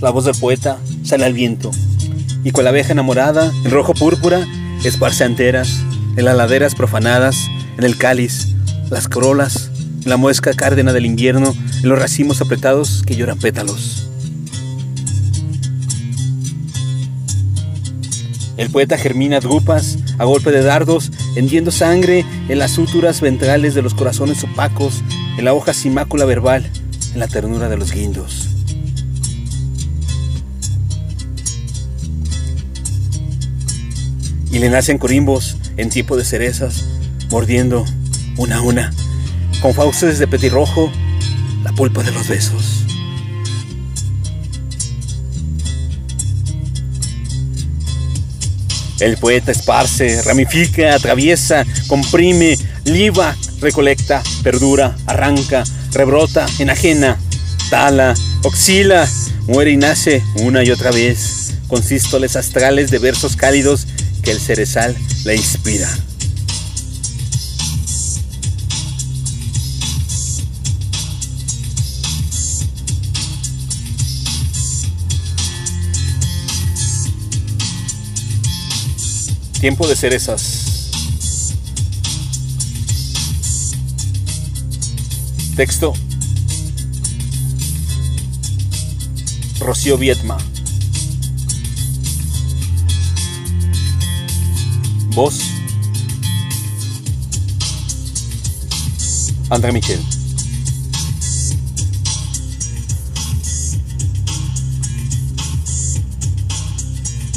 la voz del poeta sale al viento, y con la abeja enamorada, en rojo púrpura, esparce anteras, en las laderas profanadas, en el cáliz, las corolas, en la muesca cárdena del invierno, en los racimos apretados que lloran pétalos. El poeta germina drupas a golpe de dardos, hendiendo sangre en las suturas ventrales de los corazones opacos, en la hoja sin mácula verbal, en la ternura de los guindos. Y le nacen corimbos en tipo de cerezas, mordiendo una a una, con fauces de petirrojo, la pulpa de los besos. El poeta esparce, ramifica, atraviesa, comprime, liba, recolecta, perdura, arranca, rebrota, enajena, tala, oxila, muere y nace una y otra vez, con sístoles astrales de versos cálidos que el cerezal le inspira. Tiempo de cerezas. Texto. Rocío Vietma. André Michel.